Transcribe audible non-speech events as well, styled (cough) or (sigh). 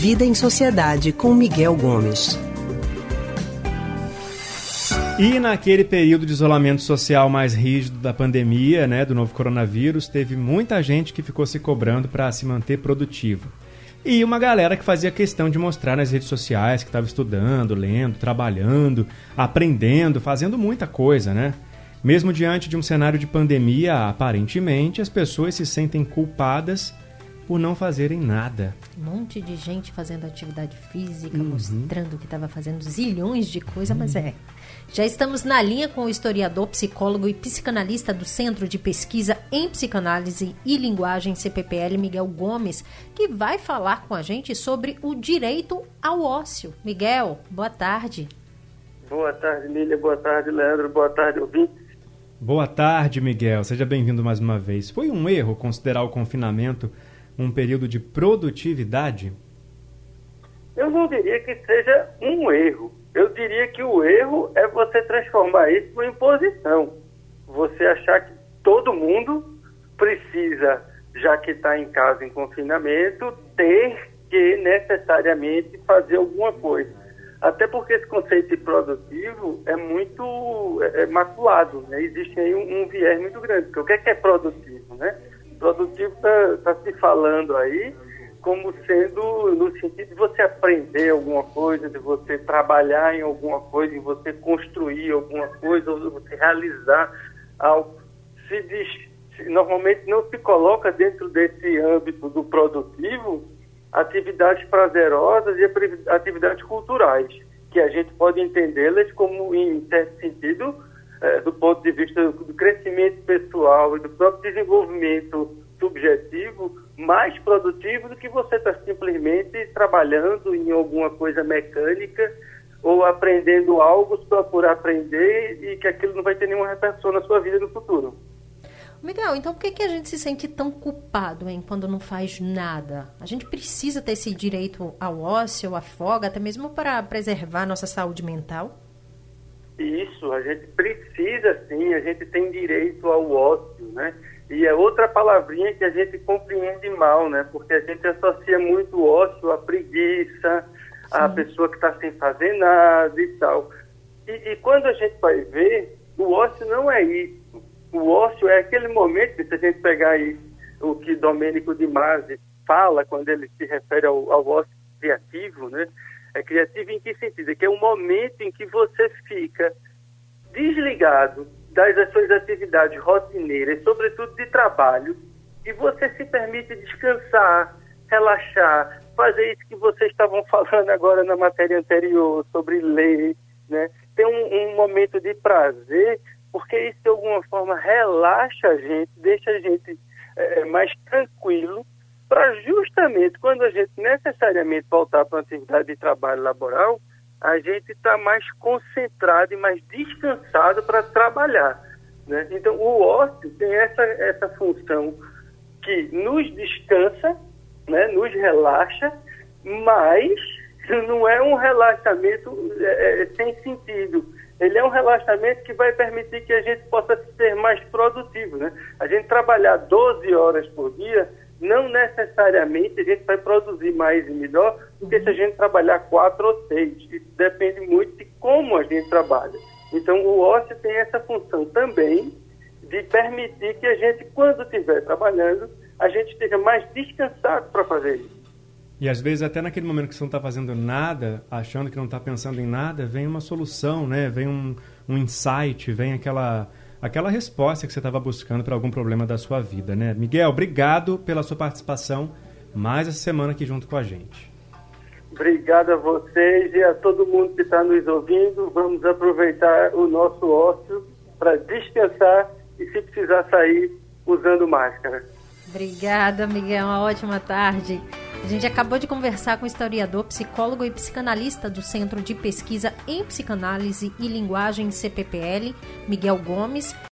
Vida em Sociedade com Miguel Gomes. E naquele período de isolamento social mais rígido da pandemia, né, do novo coronavírus, teve muita gente que ficou se cobrando para se manter produtivo. E uma galera que fazia questão de mostrar nas redes sociais que estava estudando, lendo, trabalhando, aprendendo, fazendo muita coisa, né? Mesmo diante de um cenário de pandemia, aparentemente as pessoas se sentem culpadas por não fazerem nada. Um monte de gente fazendo atividade física, uhum. mostrando que estava fazendo zilhões de coisas, uhum. mas é. Já estamos na linha com o historiador, psicólogo e psicanalista do Centro de Pesquisa em Psicanálise e Linguagem CPPL, Miguel Gomes, que vai falar com a gente sobre o direito ao ócio. Miguel, boa tarde. Boa tarde, Lília. Boa tarde, Leandro. Boa tarde, ouvintes. Boa tarde, Miguel. Seja bem-vindo mais uma vez. Foi um erro considerar o confinamento um período de produtividade? Eu não diria que seja um erro. Eu diria que o erro é você transformar isso em imposição. Você achar que todo mundo precisa, já que está em casa em confinamento, ter que necessariamente fazer alguma coisa. Até porque esse conceito de produtivo é muito é, é maculado, né? existe aí um, um, viés muito grande. Porque o que é, que é produtivo? Né? Produtivo está tá se falando aí como sendo no sentido de você aprender alguma coisa, de você trabalhar em alguma coisa, de você construir alguma coisa, ou de você realizar algo. Se diz, normalmente não se coloca dentro desse âmbito do produtivo atividades prazerosas e atividades culturais, que a gente pode entendê-las como, em certo sentido, é, do ponto de vista do crescimento e do próprio desenvolvimento subjetivo, mais produtivo do que você estar tá simplesmente trabalhando em alguma coisa mecânica ou aprendendo algo só por aprender e que aquilo não vai ter nenhuma repercussão na sua vida no futuro. Miguel, então por que, que a gente se sente tão culpado hein, quando não faz nada? A gente precisa ter esse direito ao ócio, à folga, até mesmo para preservar nossa saúde mental? Isso, a gente precisa sim, a gente tem direito ao ócio, né? E é outra palavrinha que a gente compreende mal, né? Porque a gente associa muito o ócio à preguiça, à pessoa que está sem fazer nada e tal. E, e, quando a gente vai ver, o ócio não é isso. O ócio é aquele momento, se a gente pegar aí o que Domênico de Masi fala quando ele se refere ao, ao ócio criativo, né? É criativo em que sentido? É que é um momento em que você fica desligado das suas atividades rotineiras, sobretudo de trabalho, e você se permite descansar, relaxar, fazer isso que vocês estavam (laughs) falando agora na matéria anterior sobre ler, né? Ter um, um momento de prazer, porque isso de alguma forma relaxa a gente, deixa a gente é, mais tranquilo, quando a gente necessariamente voltar para uma atividade de trabalho laboral, a gente está mais concentrado e mais descansado para trabalhar. Né? Então, o ócio tem essa, essa função que nos descansa, né? nos relaxa, mas não é um relaxamento é, é, sem sentido. Ele é um relaxamento que vai permitir que a gente possa ser mais produtivo. Né? A gente trabalhar 12 horas por dia não necessariamente a gente vai produzir mais e melhor do que se a gente trabalhar quatro ou seis. Isso depende muito de como a gente trabalha. Então, o ócio tem essa função também de permitir que a gente, quando estiver trabalhando, a gente esteja mais descansado para fazer isso. E às vezes, até naquele momento que você não está fazendo nada, achando que não está pensando em nada, vem uma solução, né? vem um, um insight, vem aquela aquela resposta que você estava buscando para algum problema da sua vida, né? Miguel, obrigado pela sua participação mais essa semana aqui junto com a gente. Obrigado a vocês e a todo mundo que está nos ouvindo. Vamos aproveitar o nosso ócio para descansar e, se precisar sair, usando máscara. Obrigada, Miguel. Uma ótima tarde. A gente acabou de conversar com o historiador, psicólogo e psicanalista do Centro de Pesquisa em Psicanálise e Linguagem CPPL, Miguel Gomes.